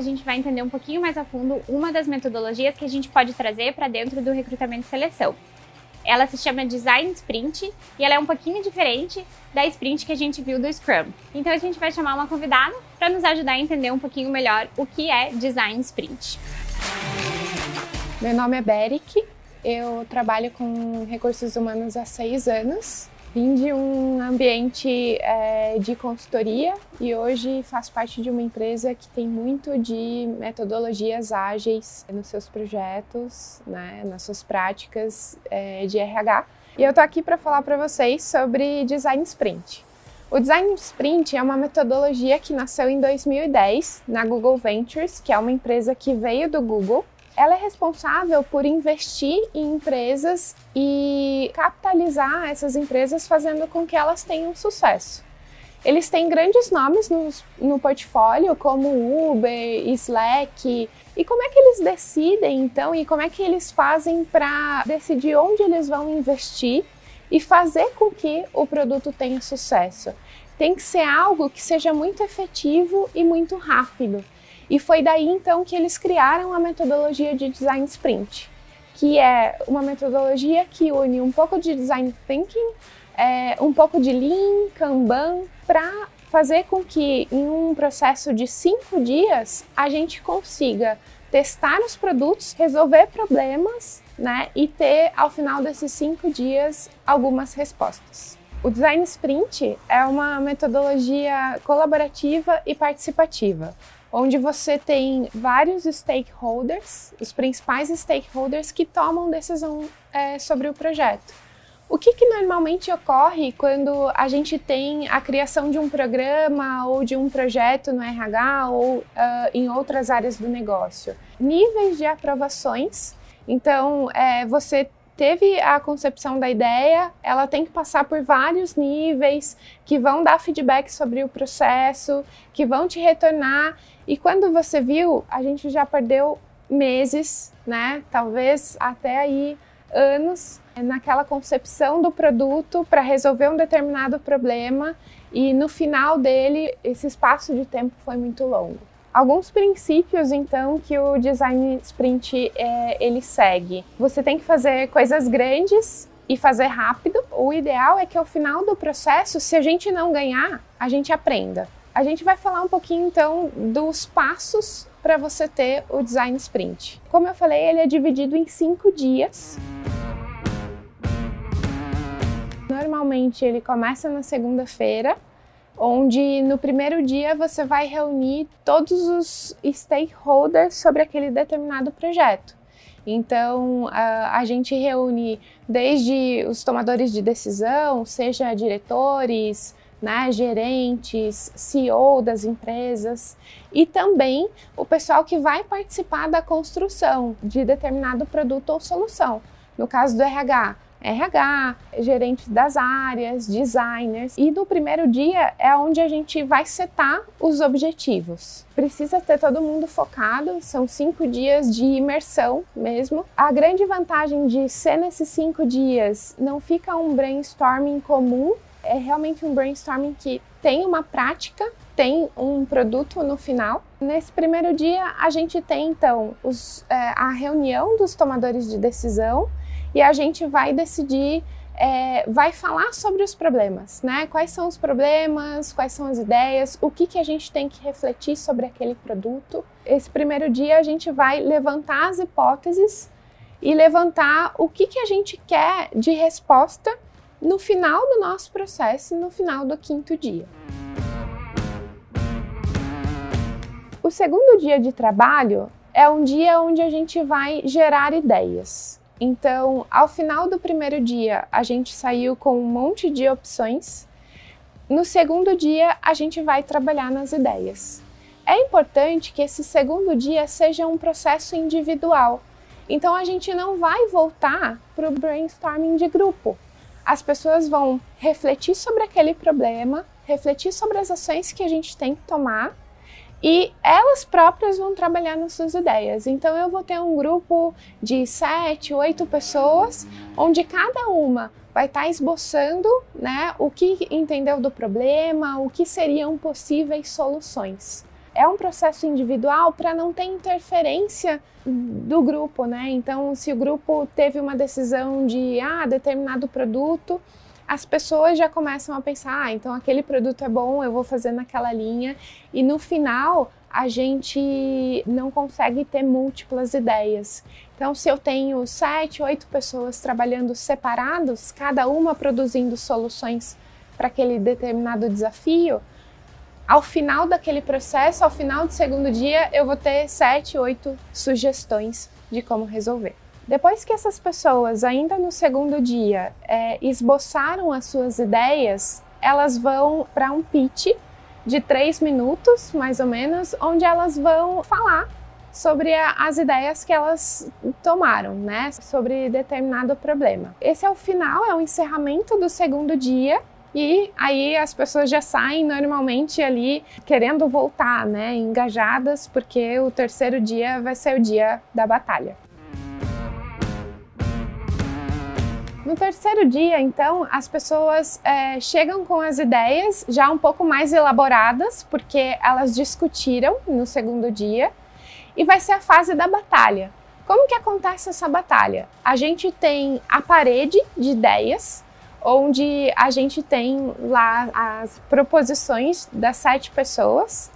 a gente vai entender um pouquinho mais a fundo uma das metodologias que a gente pode trazer para dentro do recrutamento e seleção. Ela se chama Design Sprint e ela é um pouquinho diferente da sprint que a gente viu do Scrum. Então a gente vai chamar uma convidada para nos ajudar a entender um pouquinho melhor o que é Design Sprint. Meu nome é Beric, eu trabalho com recursos humanos há seis anos Vim de um ambiente é, de consultoria e hoje faço parte de uma empresa que tem muito de metodologias ágeis nos seus projetos, né, nas suas práticas é, de RH. E eu tô aqui para falar para vocês sobre Design Sprint. O Design Sprint é uma metodologia que nasceu em 2010 na Google Ventures, que é uma empresa que veio do Google ela é responsável por investir em empresas e capitalizar essas empresas, fazendo com que elas tenham sucesso. Eles têm grandes nomes no, no portfólio, como Uber, Slack. E como é que eles decidem, então, e como é que eles fazem para decidir onde eles vão investir e fazer com que o produto tenha sucesso? Tem que ser algo que seja muito efetivo e muito rápido. E foi daí então que eles criaram a metodologia de design sprint, que é uma metodologia que une um pouco de design thinking, é, um pouco de lean, kanban, para fazer com que em um processo de cinco dias a gente consiga testar os produtos, resolver problemas, né, e ter ao final desses cinco dias algumas respostas. O design sprint é uma metodologia colaborativa e participativa onde você tem vários stakeholders, os principais stakeholders que tomam decisão é, sobre o projeto. O que, que, normalmente ocorre quando a gente tem a criação de um programa ou de um projeto no RH ou uh, em outras áreas do negócio? Níveis de aprovações. Então, é, você teve a concepção da ideia, ela tem que passar por vários níveis que vão dar feedback sobre o processo, que vão te retornar. E quando você viu, a gente já perdeu meses, né? Talvez até aí anos naquela concepção do produto para resolver um determinado problema e no final dele esse espaço de tempo foi muito longo. Alguns princípios, então, que o design sprint é, ele segue. Você tem que fazer coisas grandes e fazer rápido. O ideal é que ao final do processo, se a gente não ganhar, a gente aprenda. A gente vai falar um pouquinho então dos passos para você ter o design sprint. Como eu falei, ele é dividido em cinco dias. Normalmente ele começa na segunda-feira onde no primeiro dia você vai reunir todos os stakeholders sobre aquele determinado projeto. Então, a, a, gente reúne desde os tomadores de decisão, seja diretores, né, gerentes, CEO das empresas e também o pessoal que vai participar da construção de determinado produto ou solução. No caso do RH, RH, gerentes das áreas, designers. E no primeiro dia é onde a gente vai setar os objetivos. Precisa ter todo mundo focado, são cinco dias de imersão mesmo. A grande vantagem de ser nesses cinco dias não fica um brainstorming comum, é realmente um brainstorming que tem uma prática, tem um produto no final. Nesse primeiro dia, a gente tem então os, é, a reunião dos tomadores de decisão e a gente vai decidir, é, vai falar sobre os problemas, né? Quais são os problemas, quais são as ideias, o que, que a gente tem que refletir sobre aquele produto. Esse primeiro dia a gente vai levantar as hipóteses e levantar o que, que a gente quer de resposta no final do nosso processo, no final do quinto dia. O segundo dia de trabalho é um dia onde a gente vai gerar ideias. Então, ao final do primeiro dia, a gente saiu com um monte de opções. No segundo dia, a gente vai trabalhar nas ideias. É importante que esse segundo dia seja um processo individual. Então, a gente não vai voltar para o brainstorming de grupo. As pessoas vão refletir sobre aquele problema, refletir sobre as ações que a gente tem que tomar e elas próprias vão trabalhar nas suas ideias. Então eu vou ter um grupo de sete, oito pessoas, onde cada uma vai estar tá esboçando né, o que entendeu do problema, o que seriam possíveis soluções. é um processo individual para não ter interferência do grupo, né? Então, se o grupo teve uma decisão de ah, determinado produto, as pessoas já começam a pensar, ah, então aquele produto é bom, eu vou fazer naquela linha, e no final a gente não consegue ter múltiplas ideias. Então, se eu tenho sete, oito pessoas trabalhando separados, cada uma produzindo soluções para aquele determinado desafio, ao final daquele processo, ao final do segundo dia, eu vou ter sete, oito sugestões de como resolver. Depois que essas pessoas, ainda no segundo dia, é, esboçaram as suas ideias, elas vão para um pitch de três minutos, mais ou menos, onde elas vão falar sobre a, as ideias que elas tomaram, né, sobre determinado problema. Esse é o final, é o encerramento do segundo dia. E aí as pessoas já saem normalmente ali querendo voltar, né, engajadas, porque o terceiro dia vai ser o dia da batalha. No terceiro dia, então, as pessoas é, chegam com as ideias já um pouco mais elaboradas, porque elas discutiram no segundo dia, e vai ser a fase da batalha. Como que acontece essa batalha? A gente tem a parede de ideias, onde a gente tem lá as proposições das sete pessoas.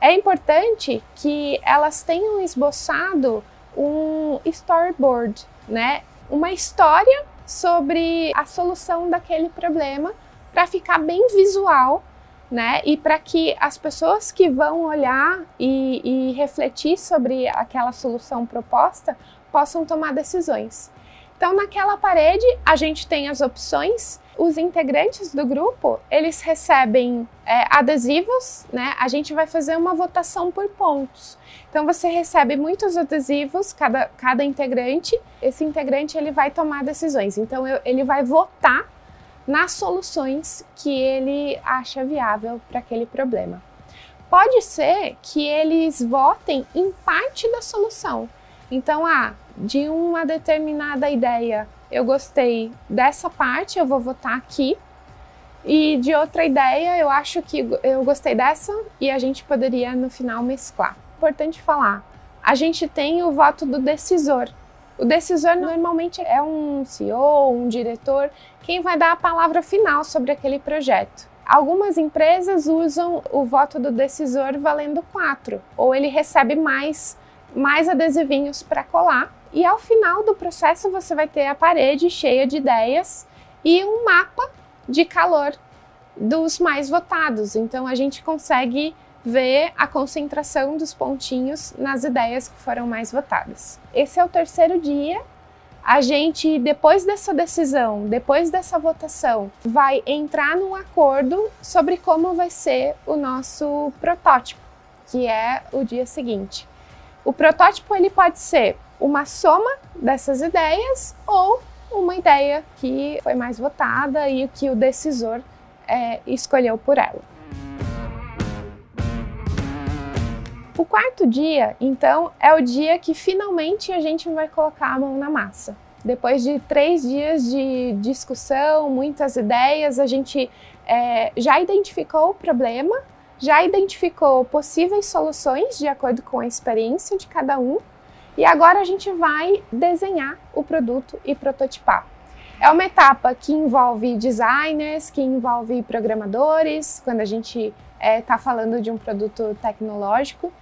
É importante que elas tenham esboçado um storyboard, né? Uma história sobre a solução daquele problema para ficar bem visual, né? E para que as pessoas que vão olhar e, e refletir sobre aquela solução proposta possam tomar decisões. Então, naquela parede, a gente tem as opções. Os integrantes do grupo, eles recebem é, adesivos, né? A gente vai fazer uma votação por pontos. Então, você recebe muitos adesivos, cada, cada integrante. Esse integrante, ele vai tomar decisões. Então, eu, ele vai votar nas soluções que ele acha viável para aquele problema. Pode ser que eles votem em parte da solução. Então, ah, de uma determinada ideia, eu gostei dessa parte, eu vou votar aqui. E de outra ideia, eu acho que eu gostei dessa e a gente poderia no final mesclar. Importante falar, a gente tem o voto do decisor. O decisor normalmente é um CEO, um diretor, quem vai dar a palavra final sobre aquele projeto. Algumas empresas usam o voto do decisor valendo quatro, ou ele recebe mais, mais adesivinhos para colar e ao final do processo você vai ter a parede cheia de ideias e um mapa de calor dos mais votados. Então a gente consegue ver a concentração dos pontinhos nas ideias que foram mais votadas. Esse é o terceiro dia. A gente, depois dessa decisão, depois dessa votação, vai entrar num acordo sobre como vai ser o nosso protótipo, que é o dia seguinte. O protótipo ele pode ser uma soma dessas ideias ou uma ideia que foi mais votada e que o decisor é, escolheu por ela. O quarto dia, então, é o dia que finalmente a gente vai colocar a mão na massa. Depois de três dias de discussão, muitas ideias, a gente é, já identificou o problema, já identificou possíveis soluções de acordo com a experiência de cada um e agora a gente vai desenhar o produto e prototipar. É uma etapa que envolve designers, que envolve programadores, quando a gente está é, falando de um produto tecnológico.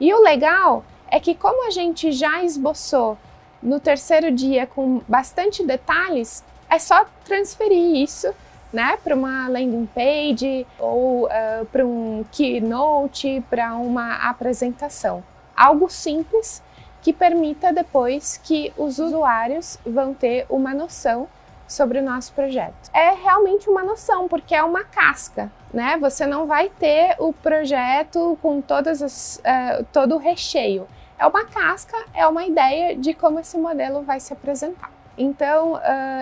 E o legal é que, como a gente já esboçou no terceiro dia com bastante detalhes, é só transferir isso né, para uma landing page ou uh, para um keynote, para uma apresentação. Algo simples que permita depois que os usuários vão ter uma noção sobre o nosso projeto. É realmente uma noção, porque é uma casca, né? Você não vai ter o projeto com todas as, uh, todo o recheio. É uma casca, é uma ideia de como esse modelo vai se apresentar. Então, uh,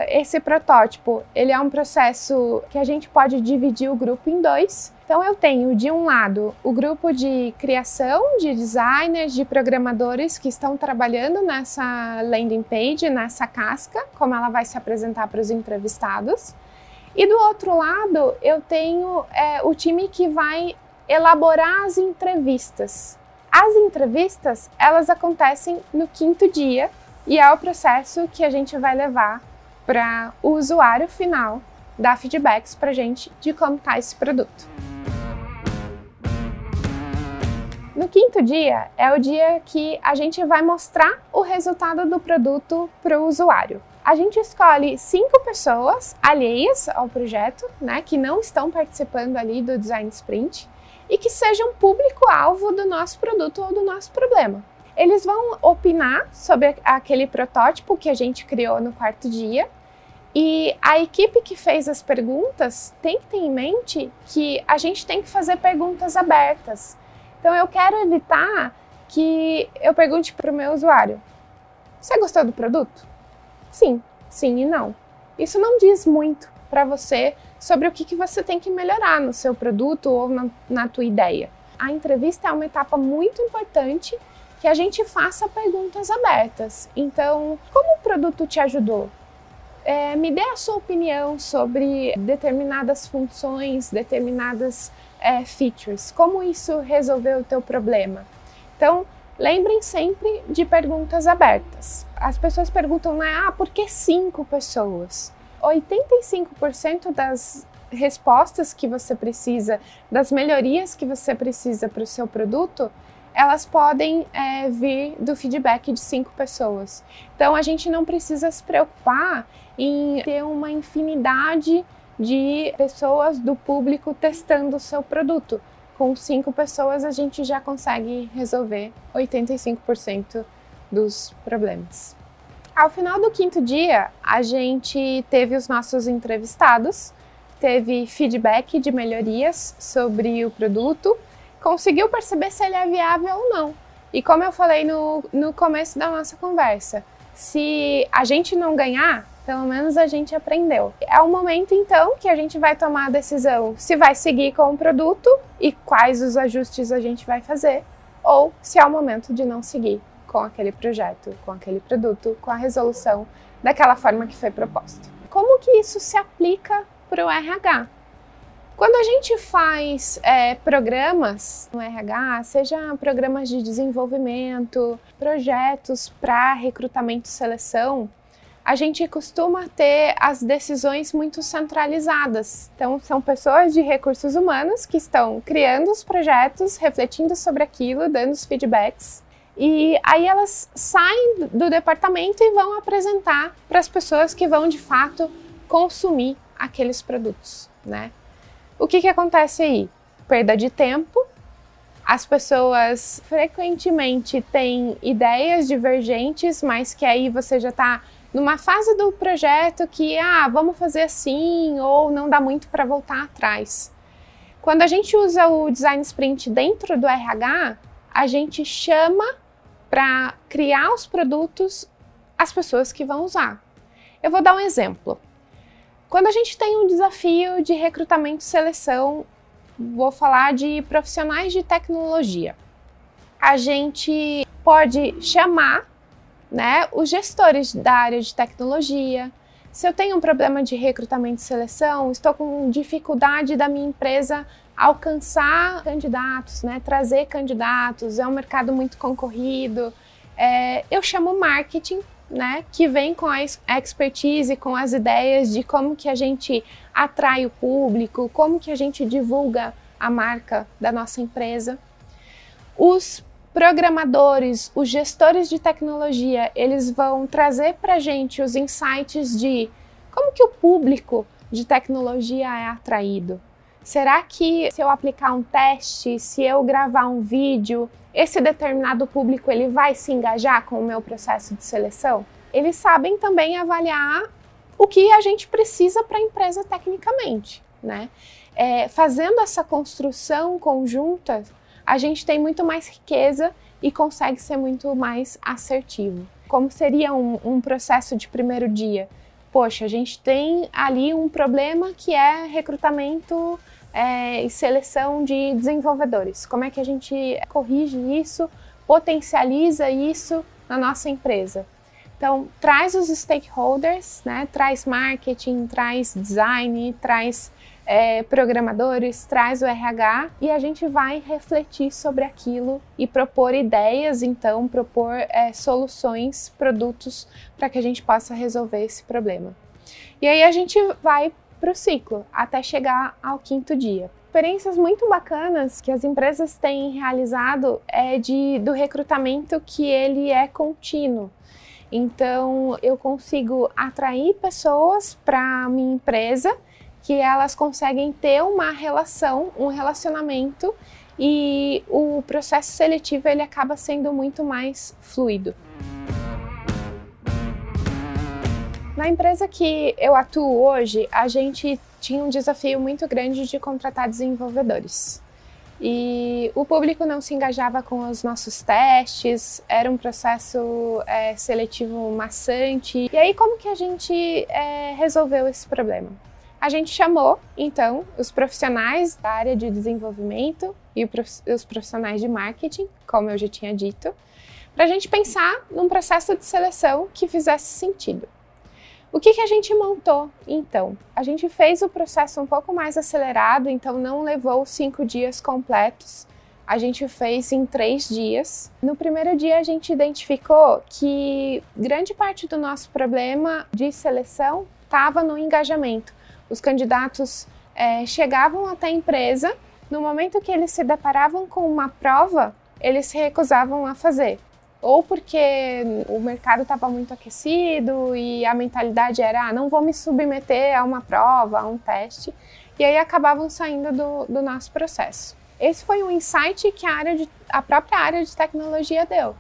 esse protótipo, ele é um processo que a gente pode dividir o grupo em dois. Então, eu tenho, de um lado, o grupo de criação, de designers, de programadores que estão trabalhando nessa landing page, nessa casca, como ela vai se apresentar para os entrevistados. E do outro lado, eu tenho é, o time que vai elaborar as entrevistas. As entrevistas, elas acontecem no quinto dia e é o processo que a gente vai levar para o usuário final dar feedbacks para a gente de como está esse produto. No quinto dia é o dia que a gente vai mostrar o resultado do produto para o usuário. A gente escolhe cinco pessoas alheias ao projeto, né, que não estão participando ali do design sprint e que sejam público-alvo do nosso produto ou do nosso problema. Eles vão opinar sobre aquele protótipo que a gente criou no quarto dia e a equipe que fez as perguntas tem que ter em mente que a gente tem que fazer perguntas abertas. Então eu quero evitar que eu pergunte para o meu usuário: Você gostou do produto? Sim, sim e não. Isso não diz muito para você sobre o que, que você tem que melhorar no seu produto ou na, na tua ideia. A entrevista é uma etapa muito importante que a gente faça perguntas abertas. Então, como o produto te ajudou? É, me dê a sua opinião sobre determinadas funções, determinadas é, features. Como isso resolveu o teu problema? Então, lembrem sempre de perguntas abertas. As pessoas perguntam, né? Ah, por que cinco pessoas? 85% das respostas que você precisa, das melhorias que você precisa para o seu produto, elas podem é, vir do feedback de cinco pessoas. Então a gente não precisa se preocupar em ter uma infinidade de pessoas do público testando o seu produto. Com cinco pessoas a gente já consegue resolver 85% dos problemas. Ao final do quinto dia, a gente teve os nossos entrevistados, teve feedback de melhorias sobre o produto, conseguiu perceber se ele é viável ou não. E como eu falei no, no começo da nossa conversa, se a gente não ganhar, pelo menos a gente aprendeu. É o momento então que a gente vai tomar a decisão se vai seguir com o produto e quais os ajustes a gente vai fazer, ou se é o momento de não seguir com aquele projeto, com aquele produto, com a resolução daquela forma que foi proposta. Como que isso se aplica para o RH? Quando a gente faz é, programas no RH, seja programas de desenvolvimento, projetos para recrutamento e seleção, a gente costuma ter as decisões muito centralizadas. Então, são pessoas de recursos humanos que estão criando os projetos, refletindo sobre aquilo, dando os feedbacks e aí elas saem do departamento e vão apresentar para as pessoas que vão de fato consumir aqueles produtos, né? O que que acontece aí? Perda de tempo. As pessoas frequentemente têm ideias divergentes, mas que aí você já está numa fase do projeto que, ah, vamos fazer assim, ou não dá muito para voltar atrás. Quando a gente usa o design sprint dentro do RH, a gente chama para criar os produtos as pessoas que vão usar. Eu vou dar um exemplo. Quando a gente tem um desafio de recrutamento e seleção, vou falar de profissionais de tecnologia. A gente pode chamar né, os gestores da área de tecnologia. Se eu tenho um problema de recrutamento e seleção, estou com dificuldade da minha empresa alcançar candidatos, né, trazer candidatos, é um mercado muito concorrido. É, eu chamo marketing, né, que vem com a expertise, com as ideias de como que a gente atrai o público, como que a gente divulga a marca da nossa empresa. Os programadores, os gestores de tecnologia, eles vão trazer para a gente os insights de como que o público de tecnologia é atraído, Será que se eu aplicar um teste, se eu gravar um vídeo, esse determinado público ele vai se engajar com o meu processo de seleção? Eles sabem também avaliar o que a gente precisa para a empresa tecnicamente, né? É, fazendo essa construção conjunta, a gente tem muito mais riqueza e consegue ser muito mais assertivo. Como seria um, um processo de primeiro dia? Poxa, a gente tem ali um problema que é recrutamento é, e seleção de desenvolvedores. Como é que a gente corrige isso, potencializa isso na nossa empresa? Então, traz os stakeholders, né? traz marketing, traz design, traz é, programadores, traz o RH e a gente vai refletir sobre aquilo e propor ideias, então, propor é, soluções, produtos para que a gente possa resolver esse problema. E aí a gente vai para o ciclo até chegar ao quinto dia. Experiências muito bacanas que as empresas têm realizado é de do recrutamento que ele é contínuo. Então eu consigo atrair pessoas para minha empresa que elas conseguem ter uma relação, um relacionamento e o processo seletivo ele acaba sendo muito mais fluido. Na empresa que eu atuo hoje, a gente tinha um desafio muito grande de contratar desenvolvedores. E o público não se engajava com os nossos testes, era um processo é, seletivo maçante. E aí, como que a gente é, resolveu esse problema? A gente chamou, então, os profissionais da área de desenvolvimento e os profissionais de marketing, como eu já tinha dito, para a gente pensar num processo de seleção que fizesse sentido. O que, que a gente montou então? A gente fez o processo um pouco mais acelerado, então não levou cinco dias completos. A gente fez em três dias. No primeiro dia, a gente identificou que grande parte do nosso problema de seleção estava no engajamento. Os candidatos é, chegavam até a empresa, no momento que eles se deparavam com uma prova, eles se recusavam a fazer ou porque o mercado estava muito aquecido e a mentalidade era, ah, não vou me submeter a uma prova, a um teste, e aí acabavam saindo do, do nosso processo. Esse foi um insight que a, área de, a própria área de tecnologia deu.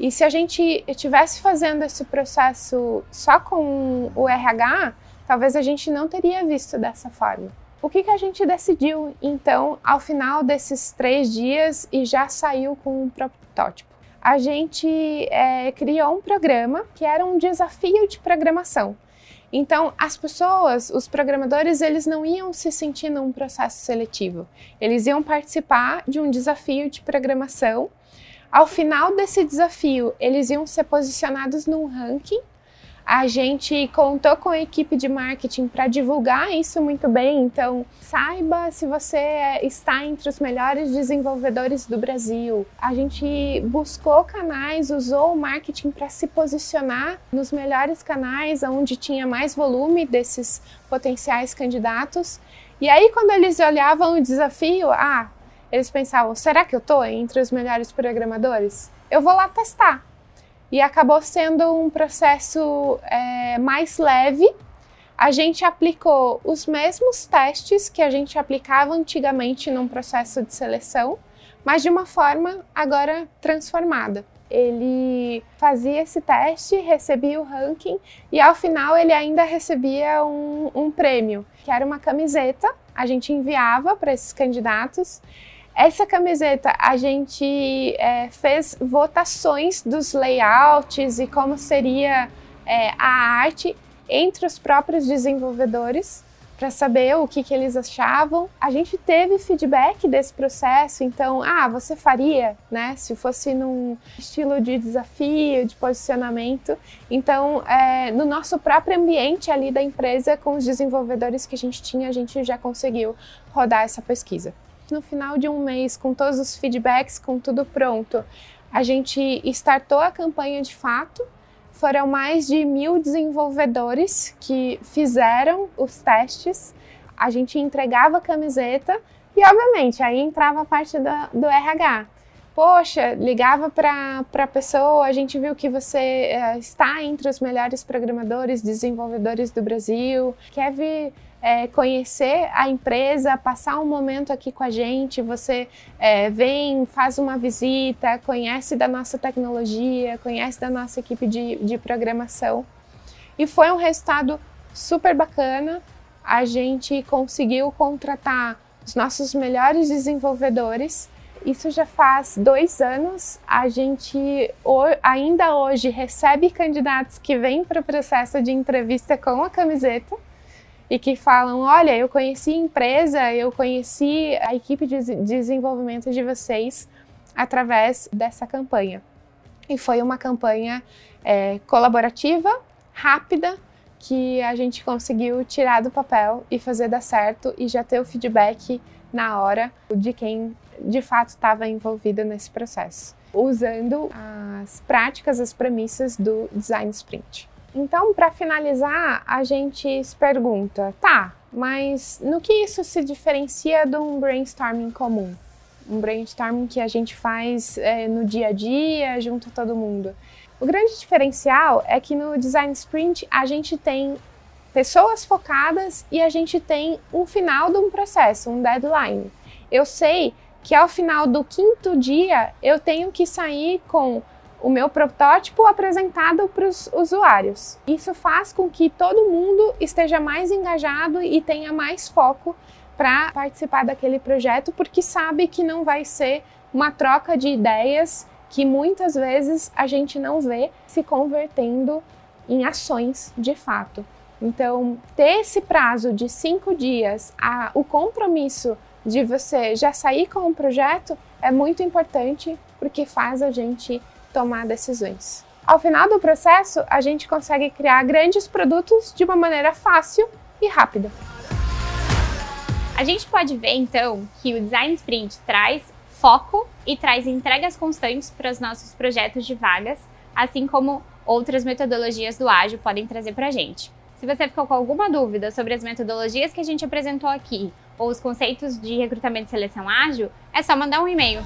E se a gente estivesse fazendo esse processo só com o RH, talvez a gente não teria visto dessa forma. O que, que a gente decidiu, então, ao final desses três dias e já saiu com um protótipo? A gente é, criou um programa que era um desafio de programação. Então, as pessoas, os programadores, eles não iam se sentir num processo seletivo. Eles iam participar de um desafio de programação. Ao final desse desafio, eles iam ser posicionados num ranking a gente contou com a equipe de marketing para divulgar isso muito bem, então saiba se você está entre os melhores desenvolvedores do Brasil. A gente buscou canais, usou o marketing para se posicionar nos melhores canais onde tinha mais volume desses potenciais candidatos. E aí quando eles olhavam o desafio, ah, eles pensavam, será que eu estou entre os melhores programadores? Eu vou lá testar e acabou sendo um processo é, mais leve. A gente aplicou os mesmos testes que a gente aplicava antigamente num processo de seleção, mas de uma forma agora transformada. Ele fazia esse teste, recebia o ranking e ao final ele ainda recebia um, um prêmio, que era uma camiseta. A gente enviava para esses candidatos essa camiseta a gente é, fez votações dos layouts e como seria é, a arte entre os próprios desenvolvedores para saber o que, que eles achavam. A gente teve feedback desse processo, então, ah, você faria, né? Se fosse num estilo de desafio, de posicionamento. Então, é, no nosso próprio ambiente ali da empresa, com os desenvolvedores que a gente tinha, a gente já conseguiu rodar essa pesquisa no final de um mês, com todos os feedbacks, com tudo pronto, a gente startou a campanha de fato. Foram mais de mil desenvolvedores que fizeram os testes. A gente entregava a camiseta e, obviamente, aí entrava a parte do, do RH. Poxa, ligava para a pessoa, a gente viu que você uh, está entre os melhores programadores, desenvolvedores do Brasil, quer vir é, conhecer a empresa, passar um momento aqui com a gente, você é, vem, faz uma visita, conhece da nossa tecnologia, conhece da nossa equipe de, de programação. E foi um resultado super bacana. A gente conseguiu contratar os nossos melhores desenvolvedores. Isso já faz dois anos. A gente ainda hoje recebe candidatos que vêm para o processo de entrevista com a camiseta e que falam: olha, eu conheci a empresa, eu conheci a equipe de desenvolvimento de vocês através dessa campanha. E foi uma campanha é, colaborativa, rápida, que a gente conseguiu tirar do papel e fazer dar certo e já ter o feedback na hora de quem de fato estava envolvido nesse processo, usando as práticas, as premissas do design sprint. Então, para finalizar, a gente se pergunta, tá, mas no que isso se diferencia de um brainstorming comum? Um brainstorming que a gente faz é, no dia a dia, junto a todo mundo. O grande diferencial é que no design sprint a gente tem pessoas focadas e a gente tem um final de um processo, um deadline. Eu sei que ao final do quinto dia eu tenho que sair com o meu protótipo apresentado para os usuários. Isso faz com que todo mundo esteja mais engajado e tenha mais foco para participar daquele projeto, porque sabe que não vai ser uma troca de ideias que muitas vezes a gente não vê se convertendo em ações de fato. Então, ter esse prazo de cinco dias, a, o compromisso de você já sair com o projeto é muito importante porque faz a gente tomar decisões. Ao final do processo, a gente consegue criar grandes produtos de uma maneira fácil e rápida. A gente pode ver então que o Design Sprint traz foco e traz entregas constantes para os nossos projetos de vagas, assim como outras metodologias do ágil podem trazer para a gente. Se você ficou com alguma dúvida sobre as metodologias que a gente apresentou aqui ou os conceitos de recrutamento e seleção ágil, é só mandar um e-mail